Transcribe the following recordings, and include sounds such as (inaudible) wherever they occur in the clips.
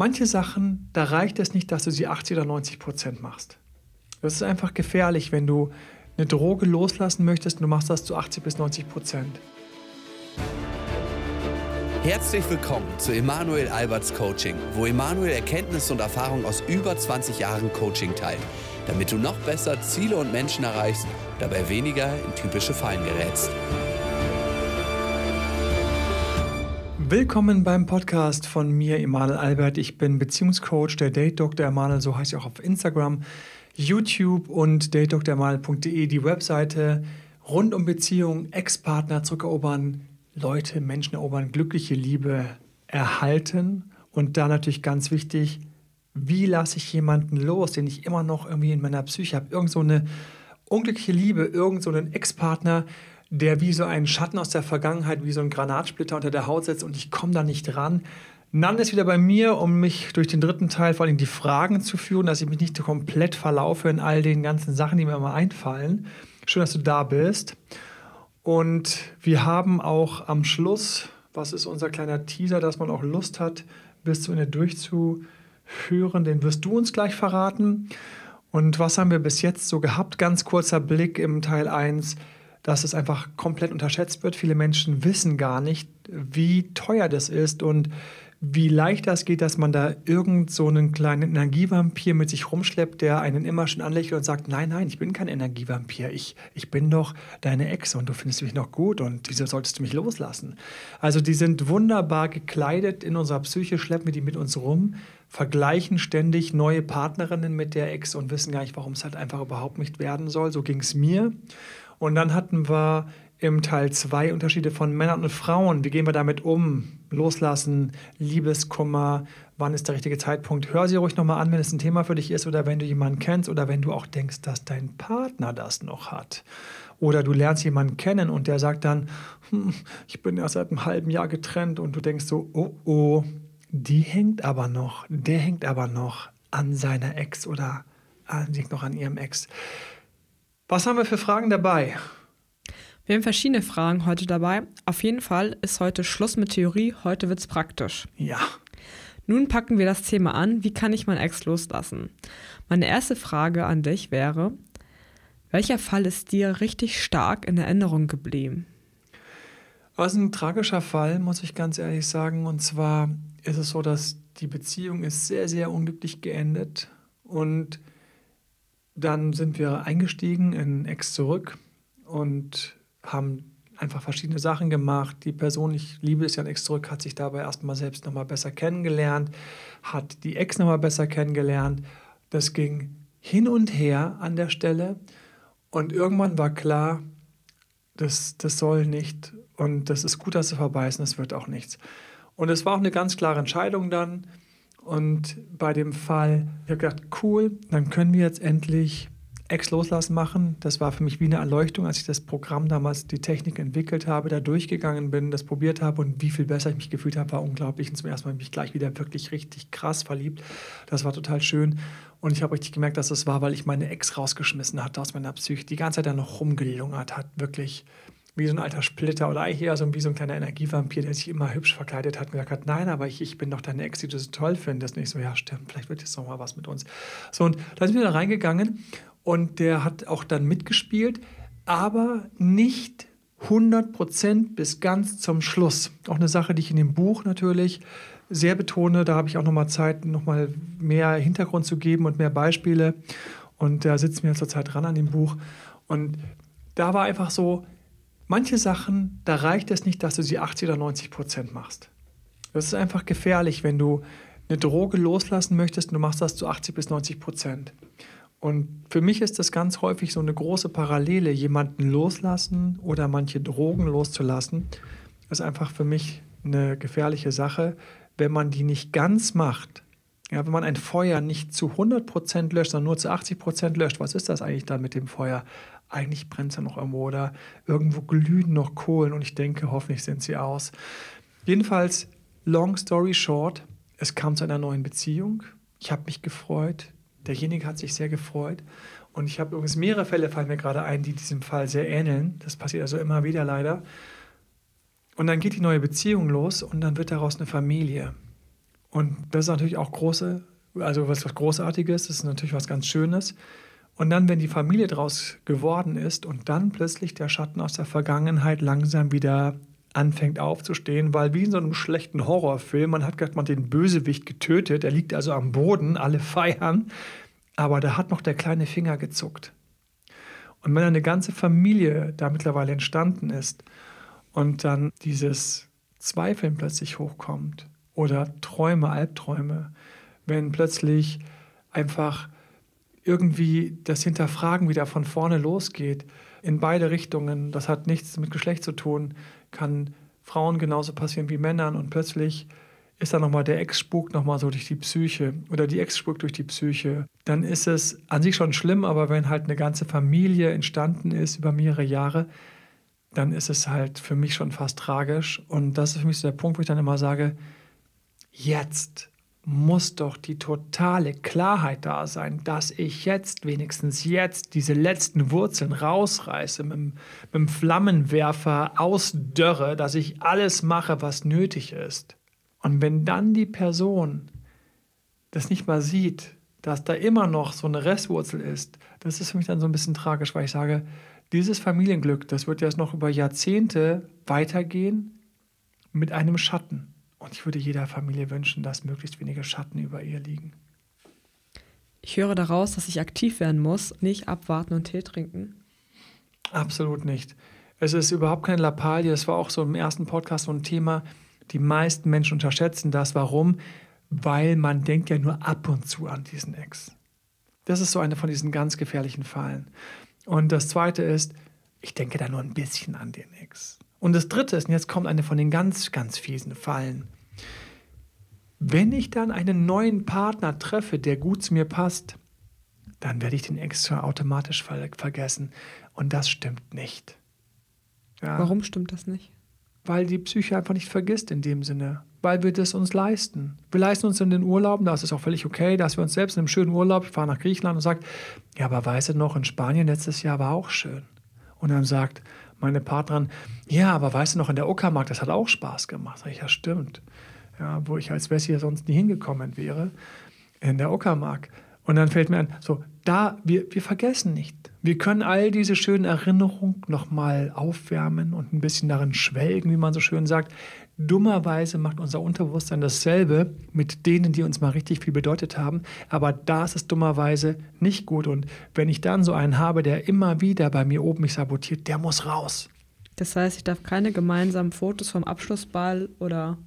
Manche Sachen, da reicht es nicht, dass du sie 80 oder 90 Prozent machst. Das ist einfach gefährlich, wenn du eine Droge loslassen möchtest und du machst das zu 80 bis 90 Prozent. Herzlich willkommen zu Emanuel Alberts Coaching, wo Emanuel Erkenntnisse und Erfahrung aus über 20 Jahren Coaching teilt, damit du noch besser Ziele und Menschen erreichst, dabei weniger in typische Fallen gerätst. Willkommen beim Podcast von mir, Emanuel Albert. Ich bin Beziehungscoach, der Date Dr. Emanuel, so heißt ich auch auf Instagram, YouTube und datedremanuel.de, die Webseite rund um Beziehungen, Ex-Partner zurückerobern, Leute, Menschen erobern, glückliche Liebe erhalten und da natürlich ganz wichtig, wie lasse ich jemanden los, den ich immer noch irgendwie in meiner Psyche habe, irgend so eine unglückliche Liebe, irgend so einen Ex-Partner, der wie so ein Schatten aus der Vergangenheit, wie so ein Granatsplitter unter der Haut setzt und ich komme da nicht ran. Nan ist wieder bei mir, um mich durch den dritten Teil vor allem die Fragen zu führen, dass ich mich nicht komplett verlaufe in all den ganzen Sachen, die mir immer einfallen. Schön, dass du da bist. Und wir haben auch am Schluss, was ist unser kleiner Teaser, dass man auch Lust hat, bis zu Ende durchzuhören, den wirst du uns gleich verraten. Und was haben wir bis jetzt so gehabt? Ganz kurzer Blick im Teil 1 dass es einfach komplett unterschätzt wird. Viele Menschen wissen gar nicht, wie teuer das ist und wie leicht das geht, dass man da irgend so einen kleinen Energievampir mit sich rumschleppt, der einen immer schon anlächelt und sagt, nein, nein, ich bin kein Energievampir, ich, ich bin doch deine Ex und du findest mich noch gut und wieso solltest du mich loslassen? Also die sind wunderbar gekleidet in unserer Psyche, schleppen wir die mit uns rum, vergleichen ständig neue Partnerinnen mit der Ex und wissen gar nicht, warum es halt einfach überhaupt nicht werden soll. So ging es mir. Und dann hatten wir im Teil zwei Unterschiede von Männern und Frauen. Wie gehen wir damit um? Loslassen, Liebeskummer, wann ist der richtige Zeitpunkt? Hör sie ruhig nochmal an, wenn es ein Thema für dich ist oder wenn du jemanden kennst oder wenn du auch denkst, dass dein Partner das noch hat. Oder du lernst jemanden kennen und der sagt dann, hm, ich bin erst seit einem halben Jahr getrennt und du denkst so, oh oh, die hängt aber noch, der hängt aber noch an seiner Ex oder hängt noch an ihrem Ex. Was haben wir für Fragen dabei? Wir haben verschiedene Fragen heute dabei. Auf jeden Fall ist heute Schluss mit Theorie, heute wird es praktisch. Ja. Nun packen wir das Thema an, wie kann ich mein Ex loslassen? Meine erste Frage an dich wäre, welcher Fall ist dir richtig stark in Erinnerung geblieben? Ist ein tragischer Fall, muss ich ganz ehrlich sagen. Und zwar ist es so, dass die Beziehung ist sehr, sehr unglücklich geendet und dann sind wir eingestiegen in Ex zurück und haben einfach verschiedene Sachen gemacht. Die Person, ich liebe es ja in Ex zurück, hat sich dabei erstmal selbst nochmal besser kennengelernt, hat die Ex nochmal besser kennengelernt. Das ging hin und her an der Stelle und irgendwann war klar, das, das soll nicht und das ist gut, dass es vorbei ist und es wird auch nichts. Und es war auch eine ganz klare Entscheidung dann. Und bei dem Fall, ich habe gedacht, cool, dann können wir jetzt endlich Ex loslassen machen. Das war für mich wie eine Erleuchtung, als ich das Programm damals, die Technik entwickelt habe, da durchgegangen bin, das probiert habe und wie viel besser ich mich gefühlt habe, war unglaublich. Und zum ersten Mal mich gleich wieder wirklich richtig krass verliebt. Das war total schön. Und ich habe richtig gemerkt, dass das war, weil ich meine Ex rausgeschmissen hatte aus meiner Psyche. Die ganze Zeit da noch rumgelungert hat, wirklich wie so ein alter Splitter oder eigentlich eher so wie so ein kleiner Energievampir, der sich immer hübsch verkleidet hat und gesagt hat, nein, aber ich, ich bin doch deine Ex, die du so toll findest. Und ich so, ja, stimmt, vielleicht wird jetzt noch mal was mit uns. So, und da sind wir da reingegangen und der hat auch dann mitgespielt, aber nicht 100 Prozent bis ganz zum Schluss. Auch eine Sache, die ich in dem Buch natürlich sehr betone. Da habe ich auch noch mal Zeit, noch mal mehr Hintergrund zu geben und mehr Beispiele. Und da sitzen wir zurzeit dran an dem Buch. Und da war einfach so, Manche Sachen, da reicht es nicht, dass du sie 80 oder 90 Prozent machst. Das ist einfach gefährlich, wenn du eine Droge loslassen möchtest und du machst das zu 80 bis 90 Prozent. Und für mich ist das ganz häufig so eine große Parallele, jemanden loslassen oder manche Drogen loszulassen. Das ist einfach für mich eine gefährliche Sache, wenn man die nicht ganz macht. Ja, wenn man ein Feuer nicht zu 100 Prozent löscht, sondern nur zu 80 Prozent löscht, was ist das eigentlich dann mit dem Feuer? Eigentlich brennt es ja noch irgendwo oder irgendwo glühen noch Kohlen und ich denke, hoffentlich sind sie aus. Jedenfalls, long story short, es kam zu einer neuen Beziehung. Ich habe mich gefreut. Derjenige hat sich sehr gefreut. Und ich habe übrigens mehrere Fälle, fallen mir gerade ein, die diesem Fall sehr ähneln. Das passiert also immer wieder leider. Und dann geht die neue Beziehung los und dann wird daraus eine Familie. Und das ist natürlich auch große, also was, was Großartiges, das ist natürlich was ganz Schönes. Und dann, wenn die Familie daraus geworden ist und dann plötzlich der Schatten aus der Vergangenheit langsam wieder anfängt aufzustehen, weil wie in so einem schlechten Horrorfilm, man hat gerade mal den Bösewicht getötet, er liegt also am Boden, alle (laughs) feiern, aber da hat noch der kleine Finger gezuckt. Und wenn eine ganze Familie da mittlerweile entstanden ist und dann dieses Zweifeln plötzlich hochkommt oder Träume, Albträume, wenn plötzlich einfach irgendwie das Hinterfragen wieder von vorne losgeht, in beide Richtungen, das hat nichts mit Geschlecht zu tun, kann Frauen genauso passieren wie Männern und plötzlich ist da nochmal der Ex-Spuk nochmal so durch die Psyche oder die Ex-Spuk durch die Psyche, dann ist es an sich schon schlimm, aber wenn halt eine ganze Familie entstanden ist über mehrere Jahre, dann ist es halt für mich schon fast tragisch. Und das ist für mich so der Punkt, wo ich dann immer sage, jetzt muss doch die totale Klarheit da sein, dass ich jetzt, wenigstens jetzt, diese letzten Wurzeln rausreiße, mit, mit dem Flammenwerfer ausdörre, dass ich alles mache, was nötig ist. Und wenn dann die Person das nicht mal sieht, dass da immer noch so eine Restwurzel ist, das ist für mich dann so ein bisschen tragisch, weil ich sage, dieses Familienglück, das wird jetzt noch über Jahrzehnte weitergehen mit einem Schatten. Und ich würde jeder Familie wünschen, dass möglichst wenige Schatten über ihr liegen. Ich höre daraus, dass ich aktiv werden muss, nicht abwarten und Tee trinken. Absolut nicht. Es ist überhaupt keine Lappalie. Das war auch so im ersten Podcast so ein Thema. Die meisten Menschen unterschätzen das. Warum? Weil man denkt ja nur ab und zu an diesen Ex. Das ist so eine von diesen ganz gefährlichen Fallen. Und das Zweite ist, ich denke da nur ein bisschen an den Ex. Und das Dritte ist, und jetzt kommt eine von den ganz, ganz fiesen Fallen. Wenn ich dann einen neuen Partner treffe, der gut zu mir passt, dann werde ich den Ex automatisch vergessen. Und das stimmt nicht. Ja. Warum stimmt das nicht? weil die Psyche einfach nicht vergisst in dem Sinne, weil wir das uns leisten. Wir leisten uns in den Urlauben, da ist es auch völlig okay, dass wir uns selbst in einem schönen Urlaub, ich fahre nach Griechenland und sagt, ja, aber weißt du noch, in Spanien letztes Jahr war auch schön. Und dann sagt meine Partnerin, ja, aber weißt du noch, in der Uckermark, das hat auch Spaß gemacht. Sag ich, ja, stimmt. Ja, wo ich als Wessi sonst nie hingekommen wäre, in der Uckermark. Und dann fällt mir an, so, da, wir, wir vergessen nicht. Wir können all diese schönen Erinnerungen nochmal aufwärmen und ein bisschen darin schwelgen, wie man so schön sagt. Dummerweise macht unser Unterbewusstsein dasselbe mit denen, die uns mal richtig viel bedeutet haben. Aber da ist dummerweise nicht gut. Und wenn ich dann so einen habe, der immer wieder bei mir oben mich sabotiert, der muss raus. Das heißt, ich darf keine gemeinsamen Fotos vom Abschlussball oder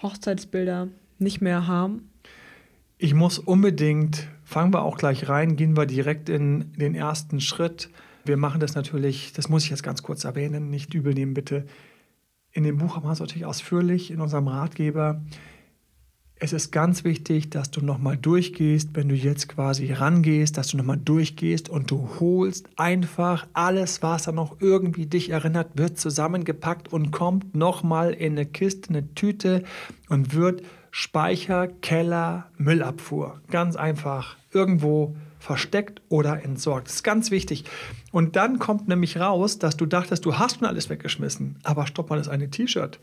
Hochzeitsbilder nicht mehr haben? Ich muss unbedingt, fangen wir auch gleich rein, gehen wir direkt in den ersten Schritt. Wir machen das natürlich, das muss ich jetzt ganz kurz erwähnen, nicht übel nehmen bitte. In dem Buch haben wir es natürlich ausführlich, in unserem Ratgeber. Es ist ganz wichtig, dass du nochmal durchgehst, wenn du jetzt quasi rangehst, dass du nochmal durchgehst und du holst einfach alles, was da noch irgendwie dich erinnert, wird zusammengepackt und kommt nochmal in eine Kiste, eine Tüte und wird Speicher, Keller, Müllabfuhr. Ganz einfach. Irgendwo versteckt oder entsorgt. Das ist ganz wichtig. Und dann kommt nämlich raus, dass du dachtest, du hast schon alles weggeschmissen. Aber stopp mal, das eine T-Shirt.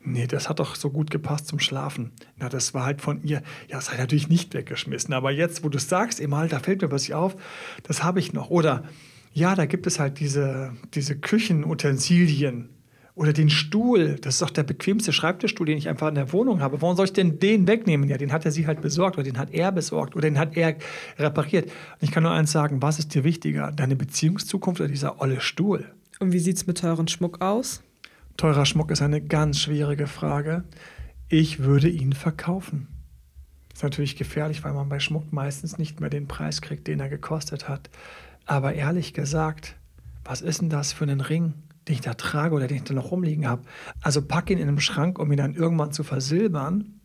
Nee, das hat doch so gut gepasst zum Schlafen. Na, das war halt von ihr. Ja, das hat natürlich nicht weggeschmissen. Aber jetzt, wo du es sagst, Emal, da fällt mir plötzlich auf, das habe ich noch. Oder ja, da gibt es halt diese, diese Küchenutensilien oder den Stuhl, das ist doch der bequemste Schreibtischstuhl, den ich einfach in der Wohnung habe. Warum soll ich denn den wegnehmen? Ja, den hat er sie halt besorgt oder den hat er besorgt oder den hat er repariert. Und ich kann nur eins sagen, was ist dir wichtiger? Deine Beziehungszukunft oder dieser olle Stuhl? Und wie sieht es mit teuren Schmuck aus? Teurer Schmuck ist eine ganz schwierige Frage. Ich würde ihn verkaufen. Ist natürlich gefährlich, weil man bei Schmuck meistens nicht mehr den Preis kriegt, den er gekostet hat. Aber ehrlich gesagt, was ist denn das für ein Ring? Den ich da trage oder den ich da noch rumliegen habe. Also pack ihn in einem Schrank, um ihn dann irgendwann zu versilbern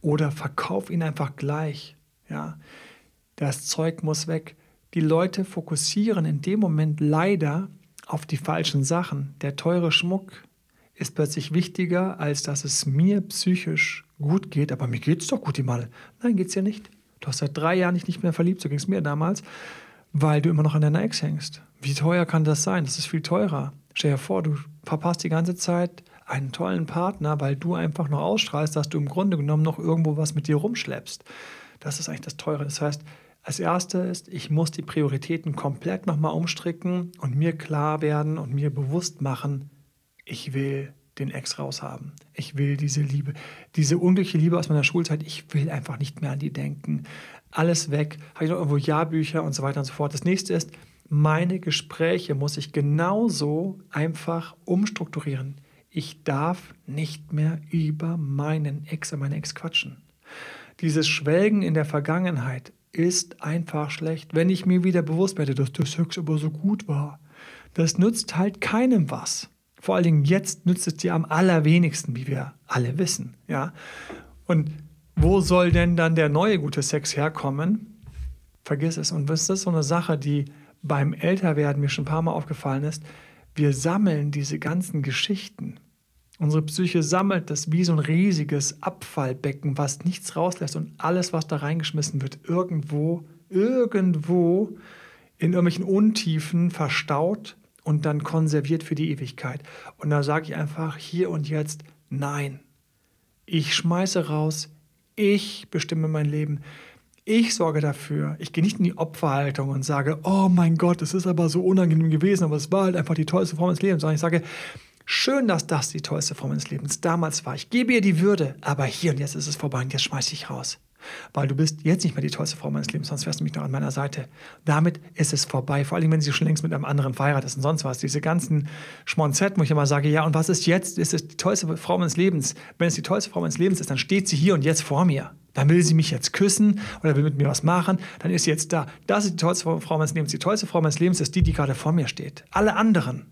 oder verkauf ihn einfach gleich. Ja, das Zeug muss weg. Die Leute fokussieren in dem Moment leider auf die falschen Sachen. Der teure Schmuck ist plötzlich wichtiger, als dass es mir psychisch gut geht. Aber mir geht es doch gut, die Mal. Nein, geht es ja nicht. Du hast seit drei Jahren nicht mehr verliebt, so ging es mir damals, weil du immer noch an deiner Ex hängst. Wie teuer kann das sein? Das ist viel teurer. Stell dir vor, du verpasst die ganze Zeit einen tollen Partner, weil du einfach noch ausstrahlst, dass du im Grunde genommen noch irgendwo was mit dir rumschleppst. Das ist eigentlich das Teure. Das heißt, als erstes ist, ich muss die Prioritäten komplett nochmal umstricken und mir klar werden und mir bewusst machen, ich will den Ex raushaben. Ich will diese Liebe, diese unglückliche Liebe aus meiner Schulzeit, ich will einfach nicht mehr an die denken. Alles weg. Habe ich noch irgendwo Jahrbücher und so weiter und so fort. Das nächste ist, meine Gespräche muss ich genauso einfach umstrukturieren. Ich darf nicht mehr über meinen Ex und meine Ex quatschen. Dieses Schwelgen in der Vergangenheit ist einfach schlecht. Wenn ich mir wieder bewusst werde, dass der Sex aber so gut war, das nützt halt keinem was. Vor allen Dingen jetzt nützt es dir am allerwenigsten, wie wir alle wissen. Ja? Und wo soll denn dann der neue gute Sex herkommen? Vergiss es. Und das ist so eine Sache, die beim Älterwerden mir schon ein paar Mal aufgefallen ist. Wir sammeln diese ganzen Geschichten. Unsere Psyche sammelt das wie so ein riesiges Abfallbecken, was nichts rauslässt und alles, was da reingeschmissen wird, irgendwo, irgendwo in irgendwelchen Untiefen verstaut und dann konserviert für die Ewigkeit. Und da sage ich einfach hier und jetzt, nein. Ich schmeiße raus, ich bestimme mein Leben. Ich sorge dafür. Ich gehe nicht in die Opferhaltung und sage, oh mein Gott, es ist aber so unangenehm gewesen, aber es war halt einfach die tollste Form des Lebens, sondern ich sage, schön, dass das die tollste Form des Lebens damals war. Ich gebe ihr die Würde, aber hier und jetzt ist es vorbei und jetzt schmeiße ich raus. Weil du bist jetzt nicht mehr die tollste Frau meines Lebens, sonst wärst du mich noch an meiner Seite. Damit ist es vorbei. Vor allem, wenn sie schon längst mit einem anderen verheiratet ist und sonst was. Diese ganzen Schmonzetten, wo ich immer sage, ja, und was ist jetzt? Ist es die tollste Frau meines Lebens? Wenn es die tollste Frau meines Lebens ist, dann steht sie hier und jetzt vor mir. Dann will sie mich jetzt küssen oder will mit mir was machen. Dann ist sie jetzt da. Das ist die tollste Frau meines Lebens. Die tollste Frau meines Lebens ist die, die gerade vor mir steht. Alle anderen,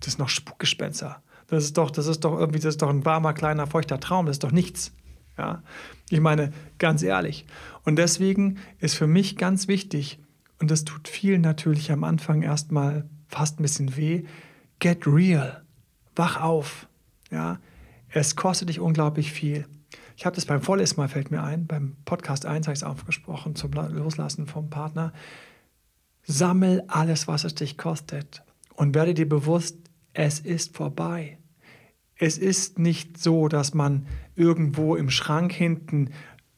das ist noch Spukgespenster. Das ist doch, das ist doch irgendwie, das ist doch ein warmer, kleiner, feuchter Traum. Das ist doch nichts. Ja? Ich meine, ganz ehrlich. Und deswegen ist für mich ganz wichtig, und das tut vielen natürlich am Anfang erstmal fast ein bisschen weh, get real. Wach auf. Ja? Es kostet dich unglaublich viel. Ich habe das beim vorletzten Mal, fällt mir ein, beim Podcast 1 habe ich es aufgesprochen, zum Loslassen vom Partner. Sammel alles, was es dich kostet und werde dir bewusst, es ist vorbei. Es ist nicht so, dass man irgendwo im Schrank hinten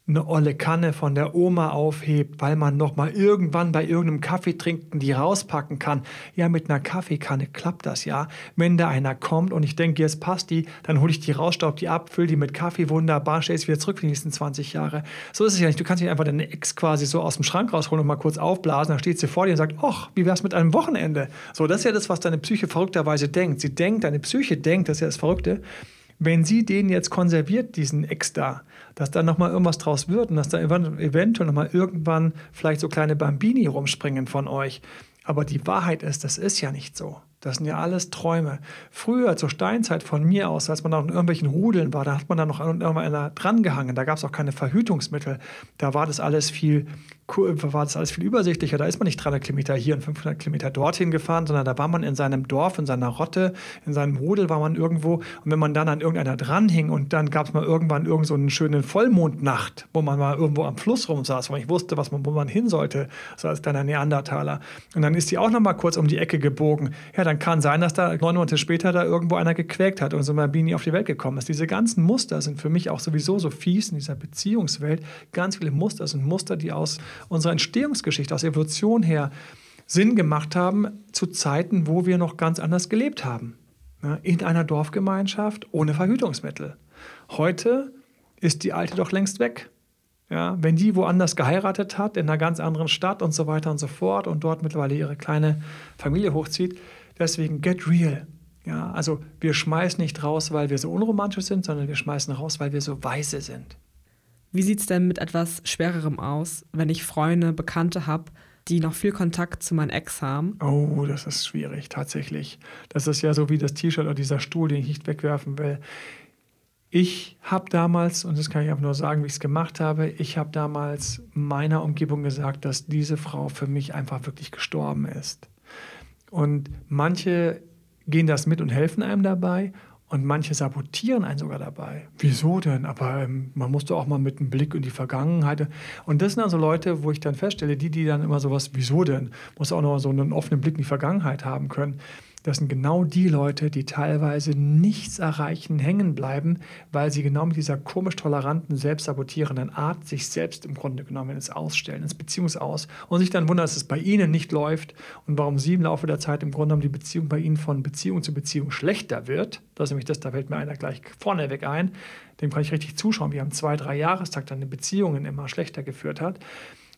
eine olle Kanne von der Oma aufhebt, weil man noch mal irgendwann bei irgendeinem Kaffee trinken die rauspacken kann. Ja, mit einer Kaffeekanne klappt das ja. Wenn da einer kommt und ich denke, jetzt passt die, dann hole ich die raus, staub die ab, fülle die mit Kaffee wunderbar, stelle es wieder zurück für die nächsten 20 Jahre. So ist es ja nicht. Du kannst nicht einfach deine Ex quasi so aus dem Schrank rausholen und mal kurz aufblasen, dann steht sie vor dir und sagt, ach, wie wär's mit einem Wochenende? So, das ist ja das, was deine Psyche verrückterweise denkt. Sie denkt, deine Psyche denkt, das ist ja das Verrückte, wenn sie den jetzt konserviert, diesen Ex da, dass da nochmal irgendwas draus wird und dass da eventuell nochmal irgendwann vielleicht so kleine Bambini rumspringen von euch. Aber die Wahrheit ist, das ist ja nicht so. Das sind ja alles Träume. Früher, zur Steinzeit von mir aus, als man noch in irgendwelchen Rudeln war, da hat man dann noch irgendwann dran gehangen. Da gab es auch keine Verhütungsmittel. Da war das alles viel war das alles viel übersichtlicher. Da ist man nicht 300 Kilometer hier und 500 Kilometer dorthin gefahren, sondern da war man in seinem Dorf, in seiner Rotte, in seinem Rudel war man irgendwo. Und wenn man dann an irgendeiner dranhing und dann gab es mal irgendwann irgend so eine schöne Vollmondnacht, wo man mal irgendwo am Fluss rumsaß, wo ich wusste, was man, wo man hin sollte, so als kleiner Neandertaler. Und dann ist die auch noch mal kurz um die Ecke gebogen. Ja, dann kann sein, dass da neun Monate später da irgendwo einer gequäkt hat und so ein Bini auf die Welt gekommen ist. Diese ganzen Muster sind für mich auch sowieso so fies in dieser Beziehungswelt. Ganz viele Muster sind Muster, die aus unserer Entstehungsgeschichte, aus Evolution her Sinn gemacht haben zu Zeiten, wo wir noch ganz anders gelebt haben. in einer Dorfgemeinschaft ohne Verhütungsmittel. Heute ist die alte doch längst weg. Ja, wenn die woanders geheiratet hat, in einer ganz anderen Stadt und so weiter und so fort und dort mittlerweile ihre kleine Familie hochzieht. Deswegen get real. Ja, also wir schmeißen nicht raus, weil wir so unromantisch sind, sondern wir schmeißen raus, weil wir so weise sind. Wie sieht es denn mit etwas Schwererem aus, wenn ich Freunde, Bekannte habe, die noch viel Kontakt zu meinem Ex haben? Oh, das ist schwierig, tatsächlich. Das ist ja so wie das T-Shirt oder dieser Stuhl, den ich nicht wegwerfen will. Ich habe damals, und das kann ich einfach nur sagen, wie ich es gemacht habe, ich habe damals meiner Umgebung gesagt, dass diese Frau für mich einfach wirklich gestorben ist. Und manche gehen das mit und helfen einem dabei und manche sabotieren einen sogar dabei. Wieso denn? Aber ähm, man muss doch auch mal mit einem Blick in die Vergangenheit. Und das sind also Leute, wo ich dann feststelle, die, die dann immer sowas, wieso denn? Muss auch noch so einen offenen Blick in die Vergangenheit haben können. Das sind genau die Leute, die teilweise nichts erreichen, hängen bleiben, weil sie genau mit dieser komisch toleranten, selbstsabotierenden Art sich selbst im Grunde genommen ins Ausstellen, ins Beziehungsaus und sich dann wundern, dass es bei ihnen nicht läuft und warum sie im Laufe der Zeit im Grunde genommen die Beziehung bei ihnen von Beziehung zu Beziehung schlechter wird. Das ist nämlich das, da fällt mir einer gleich vorneweg ein. Dem kann ich richtig zuschauen, wie am zwei, drei Jahrestag dann die Beziehungen immer schlechter geführt hat.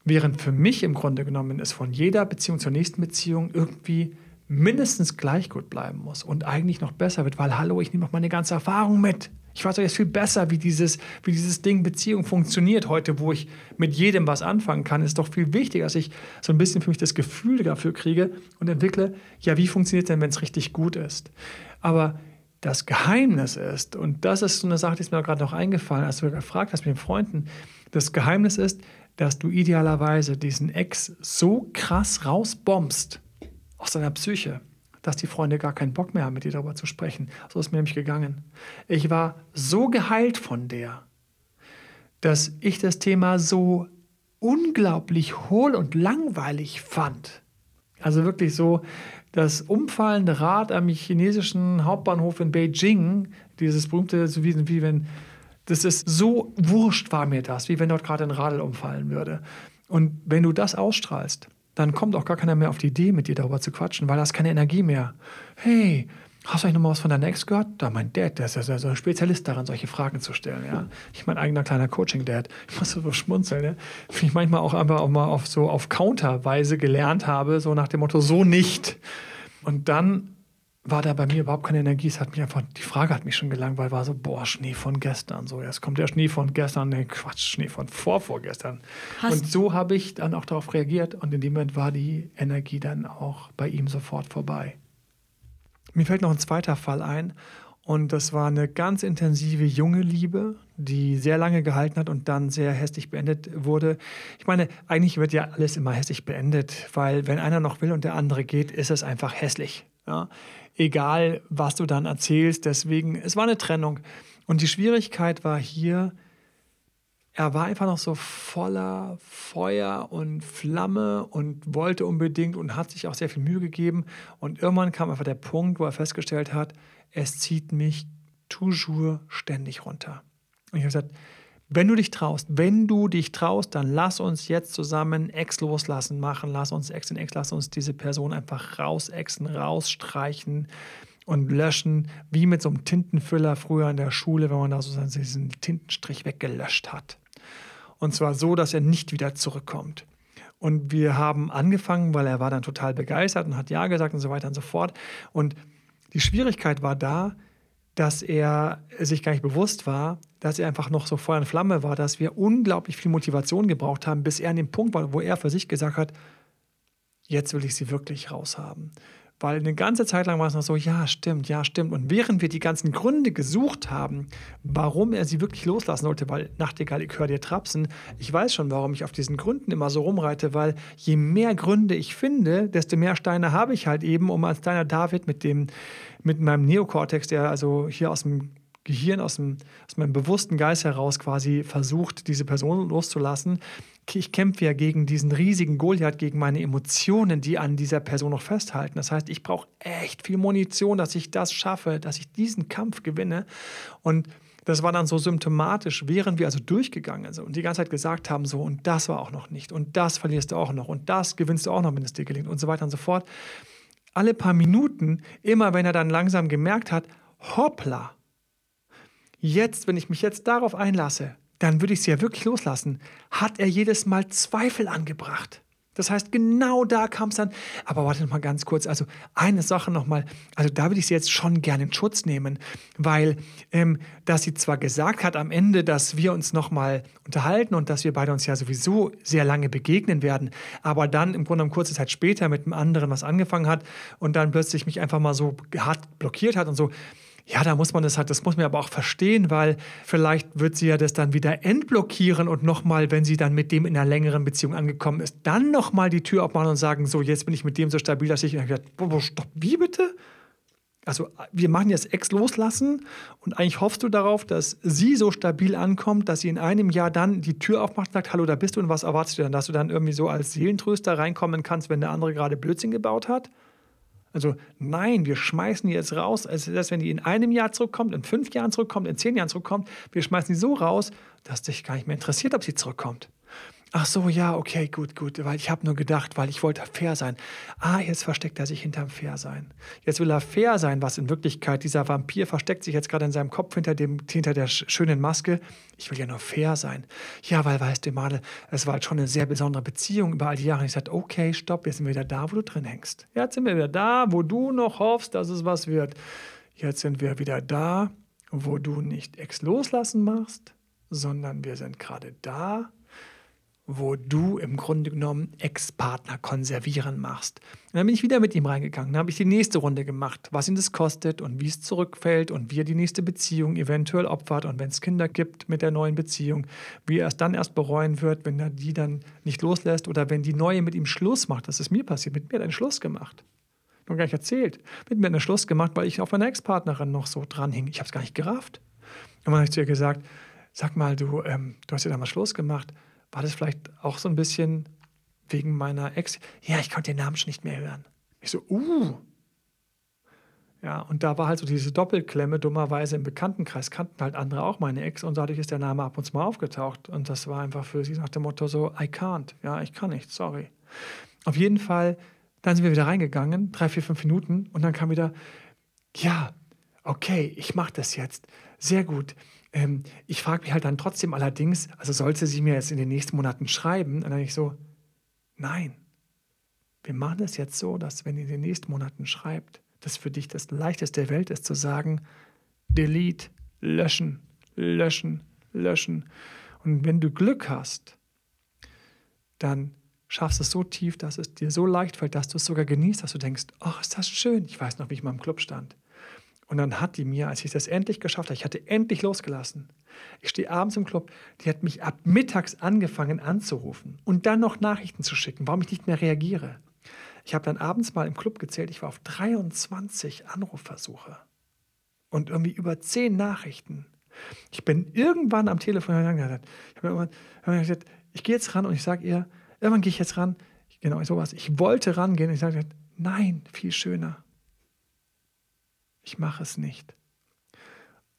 Während für mich im Grunde genommen es von jeder Beziehung zur nächsten Beziehung irgendwie mindestens gleich gut bleiben muss und eigentlich noch besser wird, weil hallo, ich nehme noch meine ganze Erfahrung mit. Ich weiß doch jetzt viel besser, wie dieses, wie dieses Ding Beziehung funktioniert heute, wo ich mit jedem was anfangen kann. Ist doch viel wichtiger, dass ich so ein bisschen für mich das Gefühl dafür kriege und entwickle, ja, wie funktioniert es denn, wenn es richtig gut ist? Aber das Geheimnis ist, und das ist so eine Sache, die ist mir gerade noch eingefallen, als du gefragt hast mit den Freunden, das Geheimnis ist, dass du idealerweise diesen Ex so krass rausbombst, aus seiner Psyche, dass die Freunde gar keinen Bock mehr haben, mit dir darüber zu sprechen. So ist mir nämlich gegangen. Ich war so geheilt von der, dass ich das Thema so unglaublich hohl und langweilig fand. Also wirklich so das umfallende Rad am chinesischen Hauptbahnhof in Beijing, dieses berühmte, so wie, wie wenn, das ist so wurscht war mir das, wie wenn dort gerade ein Radl umfallen würde. Und wenn du das ausstrahlst, dann kommt auch gar keiner mehr auf die Idee, mit dir darüber zu quatschen, weil da ist keine Energie mehr. Hey, hast du eigentlich noch mal was von deiner Ex gehört? Da mein Dad, der ist ja so ein Spezialist daran, solche Fragen zu stellen. Ja? Ich mein eigener kleiner Coaching-Dad. Ich muss so schmunzeln, ne? wie ich manchmal auch einfach auch mal auf so auf Counterweise gelernt habe, so nach dem Motto, so nicht. Und dann war da bei mir überhaupt keine Energie. Es hat mich einfach, die Frage hat mich schon gelangweilt, war so, boah, Schnee von gestern. So, jetzt kommt der Schnee von gestern, nee, Quatsch, Schnee von vorvorgestern. Hast und so habe ich dann auch darauf reagiert und in dem Moment war die Energie dann auch bei ihm sofort vorbei. Mir fällt noch ein zweiter Fall ein und das war eine ganz intensive junge Liebe, die sehr lange gehalten hat und dann sehr hässlich beendet wurde. Ich meine, eigentlich wird ja alles immer hässlich beendet, weil wenn einer noch will und der andere geht, ist es einfach hässlich. Ja? Egal, was du dann erzählst. Deswegen, es war eine Trennung. Und die Schwierigkeit war hier, er war einfach noch so voller Feuer und Flamme und wollte unbedingt und hat sich auch sehr viel Mühe gegeben. Und irgendwann kam einfach der Punkt, wo er festgestellt hat, es zieht mich toujours ständig runter. Und ich habe gesagt, wenn du dich traust, wenn du dich traust, dann lass uns jetzt zusammen Ex loslassen machen, lass uns Ex in Ex, lass uns diese Person einfach rausexen, rausstreichen und löschen, wie mit so einem Tintenfüller früher in der Schule, wenn man da so diesen Tintenstrich weggelöscht hat. Und zwar so, dass er nicht wieder zurückkommt. Und wir haben angefangen, weil er war dann total begeistert und hat Ja gesagt und so weiter und so fort. Und die Schwierigkeit war da, dass er sich gar nicht bewusst war, dass er einfach noch so Feuer und Flamme war, dass wir unglaublich viel Motivation gebraucht haben, bis er an dem Punkt war, wo er für sich gesagt hat, jetzt will ich sie wirklich raushaben. Weil eine ganze Zeit lang war es noch so, ja, stimmt, ja, stimmt. Und während wir die ganzen Gründe gesucht haben, warum er sie wirklich loslassen sollte, weil Nachtigall, ich höre dir trapsen, ich weiß schon, warum ich auf diesen Gründen immer so rumreite, weil je mehr Gründe ich finde, desto mehr Steine habe ich halt eben, um als kleiner David mit dem, mit meinem Neokortex, der also hier aus dem Gehirn, aus, dem, aus meinem bewussten Geist heraus quasi versucht, diese Person loszulassen, ich kämpfe ja gegen diesen riesigen Goliath, gegen meine Emotionen, die an dieser Person noch festhalten. Das heißt, ich brauche echt viel Munition, dass ich das schaffe, dass ich diesen Kampf gewinne. Und das war dann so symptomatisch, während wir also durchgegangen sind und die ganze Zeit gesagt haben, so, und das war auch noch nicht, und das verlierst du auch noch, und das gewinnst du auch noch, wenn es dir gelingt, und so weiter und so fort. Alle paar Minuten, immer wenn er dann langsam gemerkt hat, hoppla, jetzt, wenn ich mich jetzt darauf einlasse, dann würde ich sie ja wirklich loslassen, hat er jedes Mal Zweifel angebracht. Das heißt, genau da kam es dann. Aber warte noch mal ganz kurz. Also eine Sache noch mal. Also da würde ich sie jetzt schon gerne in Schutz nehmen, weil ähm, dass sie zwar gesagt hat am Ende, dass wir uns noch mal unterhalten und dass wir beide uns ja sowieso sehr lange begegnen werden, aber dann im Grunde genommen kurze Zeit später mit einem anderen was angefangen hat und dann plötzlich mich einfach mal so hart blockiert hat und so. Ja, da muss man das halt, das muss man aber auch verstehen, weil vielleicht wird sie ja das dann wieder entblockieren und nochmal, wenn sie dann mit dem in einer längeren Beziehung angekommen ist, dann nochmal die Tür aufmachen und sagen, so, jetzt bin ich mit dem so stabil, dass ich, stopp, wie bitte? Also wir machen jetzt Ex loslassen und eigentlich hoffst du darauf, dass sie so stabil ankommt, dass sie in einem Jahr dann die Tür aufmacht und sagt, hallo, da bist du und was erwartest du dann, dass du dann irgendwie so als Seelentröster reinkommen kannst, wenn der andere gerade Blödsinn gebaut hat? Also nein, wir schmeißen die jetzt raus, als dass wenn die in einem Jahr zurückkommt, in fünf Jahren zurückkommt, in zehn Jahren zurückkommt, wir schmeißen die so raus, dass dich gar nicht mehr interessiert, ob sie zurückkommt. Ach so, ja, okay, gut, gut, weil ich habe nur gedacht, weil ich wollte fair sein. Ah, jetzt versteckt er sich hinterm fair sein. Jetzt will er fair sein, was in Wirklichkeit dieser Vampir versteckt sich jetzt gerade in seinem Kopf hinter dem hinter der schönen Maske. Ich will ja nur fair sein. Ja, weil weißt du, Madel, es war halt schon eine sehr besondere Beziehung über all die Jahre. Und ich sagte, okay, stopp, jetzt sind wir wieder da, wo du drin hängst. Jetzt sind wir wieder da, wo du noch hoffst, dass es was wird. Jetzt sind wir wieder da, wo du nicht ex loslassen machst, sondern wir sind gerade da, wo du im Grunde genommen Ex-Partner konservieren machst. Und dann bin ich wieder mit ihm reingegangen. Dann habe ich die nächste Runde gemacht, was ihn das kostet und wie es zurückfällt und wie er die nächste Beziehung eventuell opfert und wenn es Kinder gibt mit der neuen Beziehung, wie er es dann erst bereuen wird, wenn er die dann nicht loslässt oder wenn die neue mit ihm Schluss macht. Das ist mir passiert. Mit mir hat er einen Schluss gemacht. Noch gar nicht erzählt. Mit mir hat er einen Schluss gemacht, weil ich auf meiner Ex-Partnerin noch so dran. Ich habe es gar nicht gerafft. Und dann habe ich zu ihr gesagt, sag mal, du, ähm, du hast ja damals Schluss gemacht war das vielleicht auch so ein bisschen wegen meiner Ex? Ja, ich konnte den Namen schon nicht mehr hören. Ich so, uh. Ja, und da war halt so diese Doppelklemme, dummerweise im Bekanntenkreis kannten halt andere auch meine Ex und dadurch ist der Name ab und zu mal aufgetaucht. Und das war einfach für sie nach dem Motto so, I can't. Ja, ich kann nicht, sorry. Auf jeden Fall, dann sind wir wieder reingegangen, drei, vier, fünf Minuten und dann kam wieder, ja, okay, ich mache das jetzt. Sehr gut. Ähm, ich frage mich halt dann trotzdem allerdings, also sollte sie mir jetzt in den nächsten Monaten schreiben, dann ich so, nein, wir machen es jetzt so, dass wenn ihr in den nächsten Monaten schreibt, das für dich das leichteste der Welt ist zu sagen, delete, löschen, löschen, löschen. Und wenn du Glück hast, dann schaffst du es so tief, dass es dir so leicht fällt, dass du es sogar genießt, dass du denkst, oh, ist das schön. Ich weiß noch, wie ich mal im Club stand. Und dann hat die mir, als ich das endlich geschafft habe, ich hatte endlich losgelassen. Ich stehe abends im Club, die hat mich ab mittags angefangen anzurufen und dann noch Nachrichten zu schicken, warum ich nicht mehr reagiere. Ich habe dann abends mal im Club gezählt, ich war auf 23 Anrufversuche und irgendwie über 10 Nachrichten. Ich bin irgendwann am Telefon gegangen, ich habe irgendwann gesagt, ich gehe jetzt ran und ich sage ihr, irgendwann gehe ich jetzt ran, genau sowas. Ich wollte rangehen und ich sage, nein, viel schöner ich mache es nicht.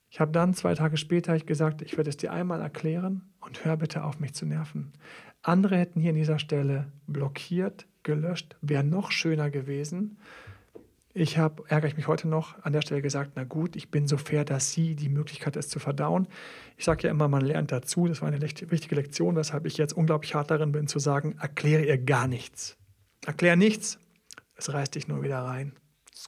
Ich habe dann zwei Tage später gesagt, ich werde es dir einmal erklären und hör bitte auf, mich zu nerven. Andere hätten hier an dieser Stelle blockiert, gelöscht, wäre noch schöner gewesen. Ich habe, ärgere ich mich heute noch, an der Stelle gesagt, na gut, ich bin so fair, dass sie die Möglichkeit ist zu verdauen. Ich sage ja immer, man lernt dazu. Das war eine wichtige Lektion, weshalb ich jetzt unglaublich hart darin bin zu sagen, erkläre ihr gar nichts. Erklär nichts, es reißt dich nur wieder rein.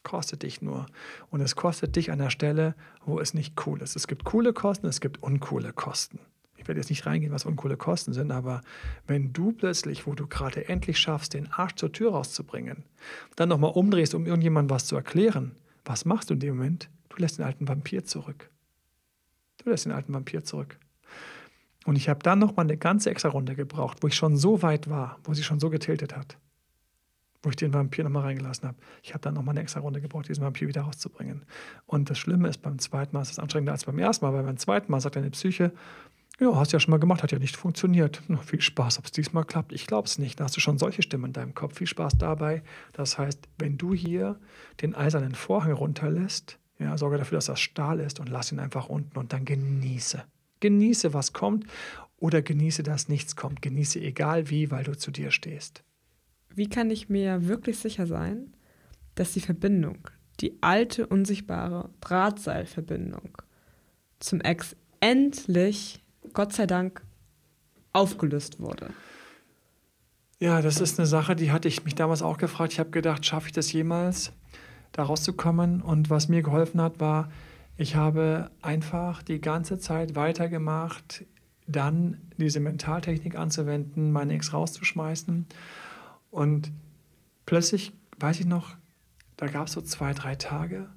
Kostet dich nur. Und es kostet dich an der Stelle, wo es nicht cool ist. Es gibt coole Kosten, es gibt uncoole Kosten. Ich werde jetzt nicht reingehen, was uncoole Kosten sind, aber wenn du plötzlich, wo du gerade endlich schaffst, den Arsch zur Tür rauszubringen, dann nochmal umdrehst, um irgendjemandem was zu erklären, was machst du in dem Moment? Du lässt den alten Vampir zurück. Du lässt den alten Vampir zurück. Und ich habe dann nochmal eine ganze extra Runde gebraucht, wo ich schon so weit war, wo sie schon so getiltet hat wo ich den Vampir nochmal reingelassen habe. Ich habe dann nochmal eine extra Runde gebraucht, diesen Vampir wieder rauszubringen. Und das Schlimme ist, beim zweiten Mal ist es anstrengender als beim ersten Mal, weil beim zweiten Mal sagt deine Psyche, ja, hast du ja schon mal gemacht, hat ja nicht funktioniert. Na, viel Spaß, ob es diesmal klappt. Ich glaube es nicht. Da hast du schon solche Stimmen in deinem Kopf. Viel Spaß dabei. Das heißt, wenn du hier den eisernen Vorhang runterlässt, ja, sorge dafür, dass das Stahl ist und lass ihn einfach unten und dann genieße. Genieße, was kommt oder genieße, dass nichts kommt. Genieße egal wie, weil du zu dir stehst wie kann ich mir wirklich sicher sein, dass die Verbindung, die alte unsichtbare Drahtseilverbindung zum Ex endlich, Gott sei Dank, aufgelöst wurde? Ja, das ist eine Sache, die hatte ich mich damals auch gefragt. Ich habe gedacht, schaffe ich das jemals, da rauszukommen? Und was mir geholfen hat, war, ich habe einfach die ganze Zeit weitergemacht, dann diese Mentaltechnik anzuwenden, meine Ex rauszuschmeißen und plötzlich, weiß ich noch, da gab es so zwei, drei Tage.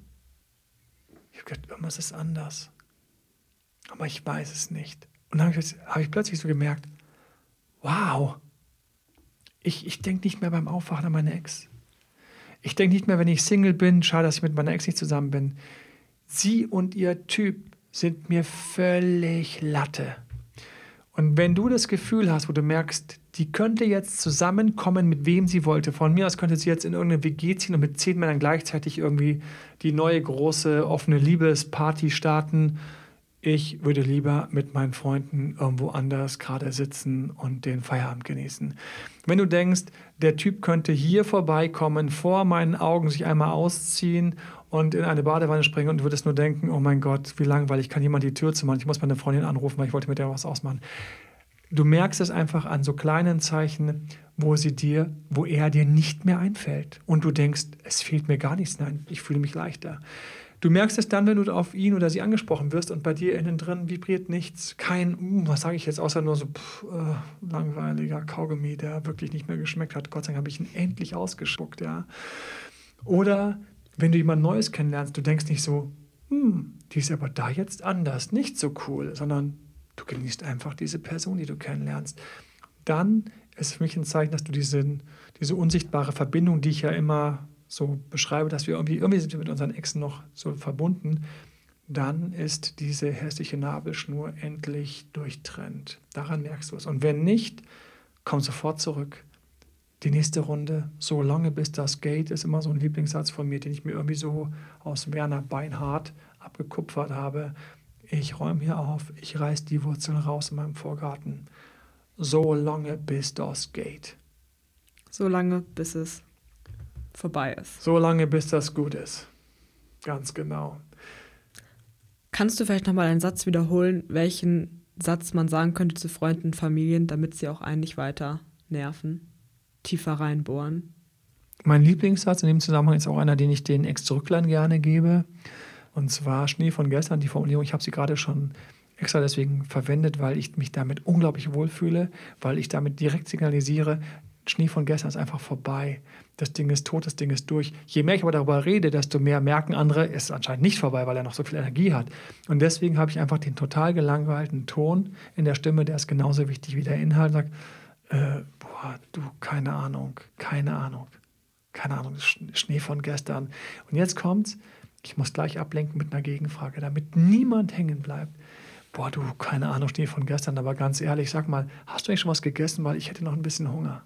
Ich habe gedacht, irgendwas ist anders. Aber ich weiß es nicht. Und dann habe ich, hab ich, plötzlich so gemerkt, wow, ich, ich denke nicht mehr beim Aufwachen an meine Ex. Ich denke nicht mehr, wenn ich Single bin, schade, dass ich mit meiner Ex nicht zusammen bin. Sie und ihr Typ sind mir völlig Latte. Und wenn du das Gefühl hast, wo du merkst, die könnte jetzt zusammenkommen, mit wem sie wollte, von mir aus könnte sie jetzt in irgendeine WG ziehen und mit zehn Männern gleichzeitig irgendwie die neue große offene Liebesparty starten. Ich würde lieber mit meinen Freunden irgendwo anders gerade sitzen und den Feierabend genießen. Wenn du denkst, der Typ könnte hier vorbeikommen, vor meinen Augen sich einmal ausziehen und in eine Badewanne springen und würdest nur denken, oh mein Gott, wie langweilig, kann jemand die Tür zumachen? Ich muss meine Freundin anrufen, weil ich wollte mit der was ausmachen. Du merkst es einfach an so kleinen Zeichen, wo sie dir, wo er dir nicht mehr einfällt. Und du denkst, es fehlt mir gar nichts. Nein, ich fühle mich leichter. Du merkst es dann, wenn du auf ihn oder sie angesprochen wirst und bei dir innen drin vibriert nichts. Kein, uh, was sage ich jetzt, außer nur so pff, äh, langweiliger Kaugummi, der wirklich nicht mehr geschmeckt hat. Gott sei Dank habe ich ihn endlich ausgespuckt, ja. Oder wenn du jemand Neues kennenlernst, du denkst nicht so, hm, die ist aber da jetzt anders, nicht so cool, sondern du genießt einfach diese Person, die du kennenlernst. Dann ist für mich ein Zeichen, dass du diesen, diese unsichtbare Verbindung, die ich ja immer so beschreibe, dass wir irgendwie, irgendwie sind wir mit unseren Exen noch so verbunden, dann ist diese hässliche Nabelschnur endlich durchtrennt. Daran merkst du es. Und wenn nicht, komm sofort zurück die nächste Runde, so lange bis das Gate, ist immer so ein Lieblingssatz von mir, den ich mir irgendwie so aus Werner Beinhardt abgekupfert habe. Ich räume hier auf, ich reiß die Wurzeln raus in meinem Vorgarten. So lange bis das Gate. So lange, bis es vorbei ist. So lange, bis das gut ist. Ganz genau. Kannst du vielleicht nochmal einen Satz wiederholen, welchen Satz man sagen könnte zu Freunden und Familien, damit sie auch einen nicht weiter nerven? Tiefer reinbohren. Mein Lieblingssatz in dem Zusammenhang ist auch einer, den ich den Ex-Zurücklern gerne gebe. Und zwar Schnee von gestern, die Formulierung, ich habe sie gerade schon extra deswegen verwendet, weil ich mich damit unglaublich wohlfühle, weil ich damit direkt signalisiere, Schnee von gestern ist einfach vorbei. Das Ding ist tot, das Ding ist durch. Je mehr ich aber darüber rede, desto mehr merken andere, es ist anscheinend nicht vorbei, weil er noch so viel Energie hat. Und deswegen habe ich einfach den total gelangweilten Ton in der Stimme, der ist genauso wichtig wie der Inhalt. Sagt, äh, boah, du, keine Ahnung, keine Ahnung, keine Ahnung, Schnee von gestern. Und jetzt kommt's, ich muss gleich ablenken mit einer Gegenfrage, damit niemand hängen bleibt. Boah, du, keine Ahnung, Schnee von gestern, aber ganz ehrlich, sag mal, hast du eigentlich schon was gegessen, weil ich hätte noch ein bisschen Hunger.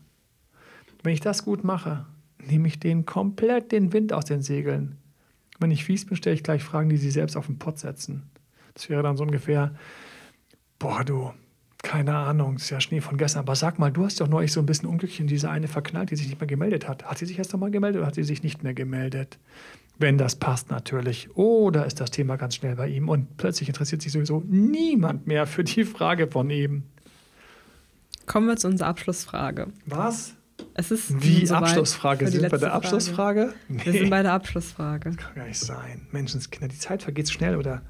Wenn ich das gut mache, nehme ich denen komplett den Wind aus den Segeln. Wenn ich fies bin, stelle ich gleich Fragen, die sie selbst auf den Pott setzen. Das wäre dann so ungefähr, boah, du, keine Ahnung, ist ja Schnee von gestern. Aber sag mal, du hast doch neulich so ein bisschen unglücklich in diese eine verknallt, die sich nicht mehr gemeldet hat. Hat sie sich erst einmal gemeldet oder hat sie sich nicht mehr gemeldet? Wenn das passt natürlich. Oder ist das Thema ganz schnell bei ihm und plötzlich interessiert sich sowieso niemand mehr für die Frage von eben. Kommen wir zu unserer Abschlussfrage. Was? Es ist Wie Abschlussfrage? Sind wir bei der Abschlussfrage? Nee. Wir sind bei der Abschlussfrage. Das kann gar nicht sein. Menschenskinder, die Zeit vergeht schnell, oder?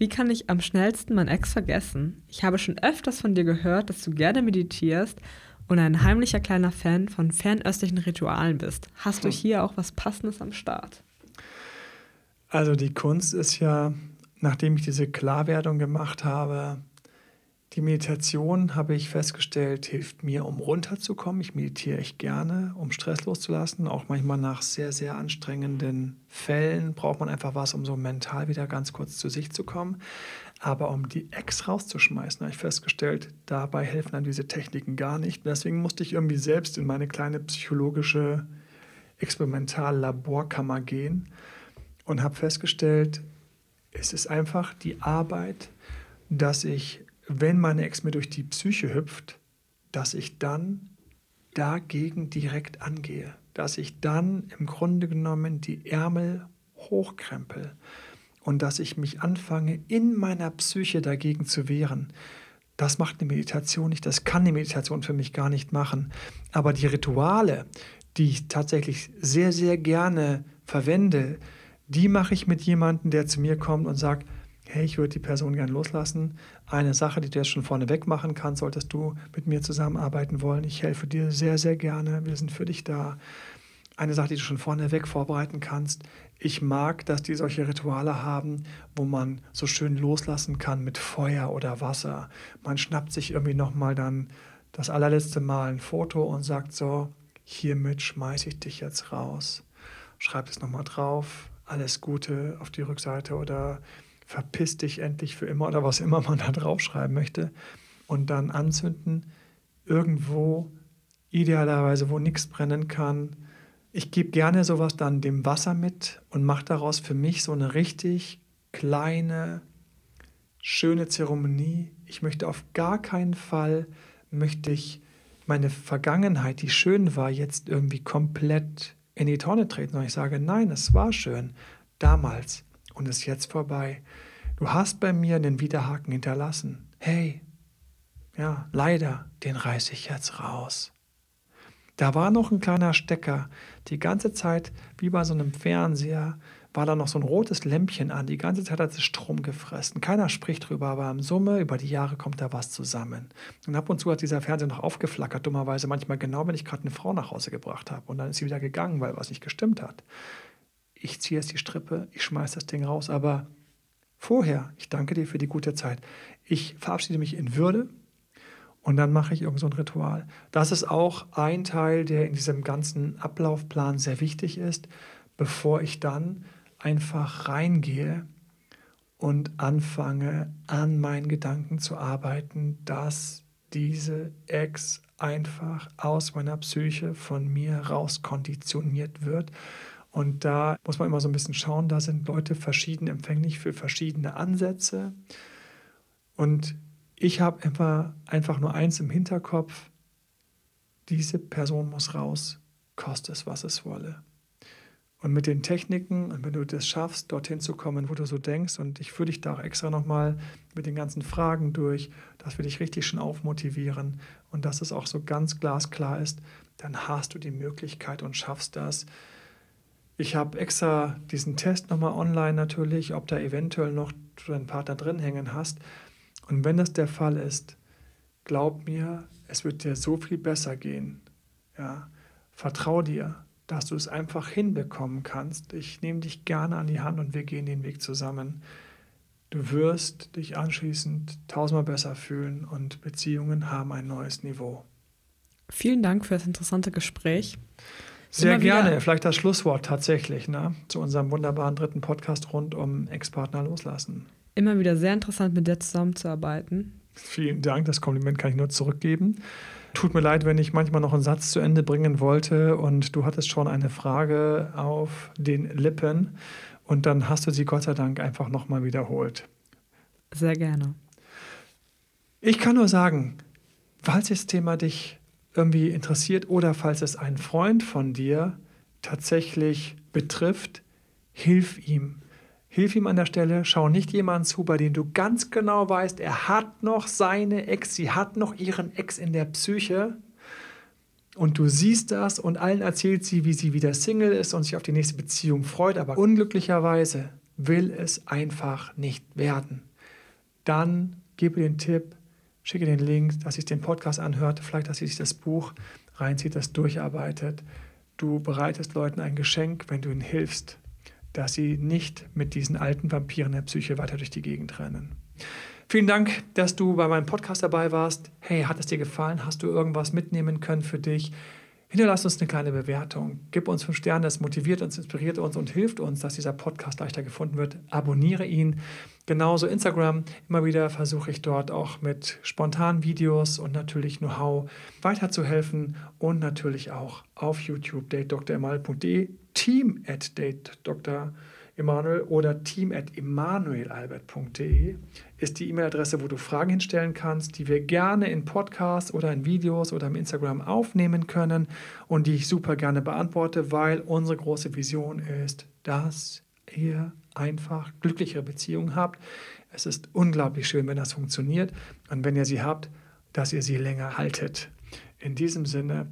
Wie kann ich am schnellsten mein Ex vergessen? Ich habe schon öfters von dir gehört, dass du gerne meditierst und ein heimlicher kleiner Fan von fernöstlichen Ritualen bist. Hast du hm. hier auch was Passendes am Start? Also die Kunst ist ja, nachdem ich diese Klarwerdung gemacht habe, die Meditation, habe ich festgestellt, hilft mir, um runterzukommen. Ich meditiere echt gerne, um Stress loszulassen. Auch manchmal nach sehr, sehr anstrengenden Fällen braucht man einfach was, um so mental wieder ganz kurz zu sich zu kommen. Aber um die Ex rauszuschmeißen, habe ich festgestellt, dabei helfen dann diese Techniken gar nicht. Deswegen musste ich irgendwie selbst in meine kleine psychologische Experimental-Laborkammer gehen und habe festgestellt, es ist einfach die Arbeit, dass ich wenn meine Ex mir durch die Psyche hüpft, dass ich dann dagegen direkt angehe, dass ich dann im Grunde genommen die Ärmel hochkrempel und dass ich mich anfange, in meiner Psyche dagegen zu wehren. Das macht eine Meditation nicht, das kann eine Meditation für mich gar nicht machen. Aber die Rituale, die ich tatsächlich sehr, sehr gerne verwende, die mache ich mit jemandem, der zu mir kommt und sagt, hey, ich würde die Person gern loslassen. Eine Sache, die du jetzt schon vorneweg machen kannst, solltest du mit mir zusammenarbeiten wollen. Ich helfe dir sehr, sehr gerne. Wir sind für dich da. Eine Sache, die du schon vorneweg vorbereiten kannst. Ich mag, dass die solche Rituale haben, wo man so schön loslassen kann mit Feuer oder Wasser. Man schnappt sich irgendwie nochmal dann das allerletzte Mal ein Foto und sagt so, hiermit schmeiße ich dich jetzt raus. Schreib es nochmal drauf, alles Gute auf die Rückseite oder verpiss dich endlich für immer oder was immer man da draufschreiben möchte. und dann anzünden, irgendwo, idealerweise, wo nichts brennen kann. Ich gebe gerne sowas dann dem Wasser mit und mache daraus für mich so eine richtig kleine, schöne Zeremonie. Ich möchte auf gar keinen Fall, möchte ich meine Vergangenheit, die schön war, jetzt irgendwie komplett in die Tonne treten. Und ich sage, nein, es war schön damals und ist jetzt vorbei. Du hast bei mir einen Widerhaken hinterlassen. Hey, ja, leider, den reiße ich jetzt raus. Da war noch ein kleiner Stecker. Die ganze Zeit, wie bei so einem Fernseher, war da noch so ein rotes Lämpchen an. Die ganze Zeit hat es Strom gefressen. Keiner spricht drüber, aber im Summe, über die Jahre kommt da was zusammen. Und ab und zu hat dieser Fernseher noch aufgeflackert, dummerweise manchmal genau, wenn ich gerade eine Frau nach Hause gebracht habe. Und dann ist sie wieder gegangen, weil was nicht gestimmt hat. Ich ziehe jetzt die Strippe, ich schmeiße das Ding raus, aber vorher, ich danke dir für die gute Zeit. Ich verabschiede mich in Würde, und dann mache ich irgend so ein Ritual. Das ist auch ein Teil, der in diesem ganzen Ablaufplan sehr wichtig ist, bevor ich dann einfach reingehe und anfange, an meinen Gedanken zu arbeiten, dass diese Ex einfach aus meiner Psyche von mir rauskonditioniert wird. Und da muss man immer so ein bisschen schauen, da sind Leute verschieden empfänglich für verschiedene Ansätze. Und ich habe einfach, einfach nur eins im Hinterkopf, diese Person muss raus, koste es, was es wolle. Und mit den Techniken, und wenn du das schaffst, dorthin zu kommen, wo du so denkst, und ich führe dich da auch extra nochmal mit den ganzen Fragen durch, dass wir dich richtig schon aufmotivieren und dass es auch so ganz glasklar ist, dann hast du die Möglichkeit und schaffst das. Ich habe extra diesen Test nochmal online natürlich, ob da eventuell noch deinen Partner drin hängen hast. Und wenn das der Fall ist, glaub mir, es wird dir so viel besser gehen. Ja, vertrau dir dass du es einfach hinbekommen kannst. Ich nehme dich gerne an die Hand und wir gehen den Weg zusammen. Du wirst dich anschließend tausendmal besser fühlen und Beziehungen haben ein neues Niveau. Vielen Dank für das interessante Gespräch. Sehr gerne. Vielleicht das Schlusswort tatsächlich ne? zu unserem wunderbaren dritten Podcast rund um Ex-Partner loslassen. Immer wieder sehr interessant, mit dir zusammenzuarbeiten. Vielen Dank. Das Kompliment kann ich nur zurückgeben. Tut mir leid, wenn ich manchmal noch einen Satz zu Ende bringen wollte und du hattest schon eine Frage auf den Lippen und dann hast du sie Gott sei Dank einfach nochmal wiederholt. Sehr gerne. Ich kann nur sagen, falls das Thema dich irgendwie interessiert oder falls es einen Freund von dir tatsächlich betrifft, hilf ihm. Hilf ihm an der Stelle, schau nicht jemanden zu, bei dem du ganz genau weißt, er hat noch seine Ex, sie hat noch ihren Ex in der Psyche. Und du siehst das und allen erzählt sie, wie sie wieder Single ist und sich auf die nächste Beziehung freut, aber unglücklicherweise will es einfach nicht werden. Dann gebe den Tipp, schicke den Link, dass sich den Podcast anhört, vielleicht, dass sie sich das Buch reinzieht, das durcharbeitet. Du bereitest Leuten ein Geschenk, wenn du ihnen hilfst dass sie nicht mit diesen alten Vampiren der Psyche weiter durch die Gegend rennen. Vielen Dank, dass du bei meinem Podcast dabei warst. Hey, hat es dir gefallen? Hast du irgendwas mitnehmen können für dich? Hinterlass uns eine kleine Bewertung. Gib uns fünf Sterne, das motiviert uns, inspiriert uns und hilft uns, dass dieser Podcast leichter gefunden wird. Abonniere ihn. Genauso Instagram. Immer wieder versuche ich dort auch mit spontanen Videos und natürlich Know-how weiterzuhelfen. Und natürlich auch auf YouTube datedrmal.de team at datedrmal.de Emanuel oder team at emanuelalbert.de ist die E-Mail-Adresse, wo du Fragen hinstellen kannst, die wir gerne in Podcasts oder in Videos oder im Instagram aufnehmen können und die ich super gerne beantworte, weil unsere große Vision ist, dass ihr einfach glücklichere Beziehungen habt. Es ist unglaublich schön, wenn das funktioniert und wenn ihr sie habt, dass ihr sie länger haltet. In diesem Sinne,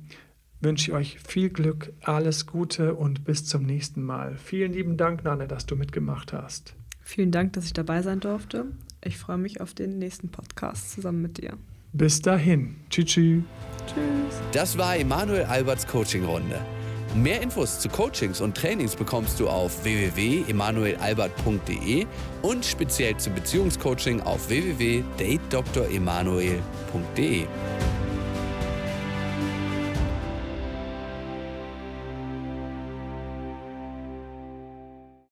wünsche ich euch viel Glück, alles Gute und bis zum nächsten Mal. Vielen lieben Dank, Nanne, dass du mitgemacht hast. Vielen Dank, dass ich dabei sein durfte. Ich freue mich auf den nächsten Podcast zusammen mit dir. Bis dahin. Tschüss. Tschüss. Das war Emanuel Alberts Coaching-Runde. Mehr Infos zu Coachings und Trainings bekommst du auf www.emanuelalbert.de und speziell zum Beziehungscoaching auf www.datedremanuel.de.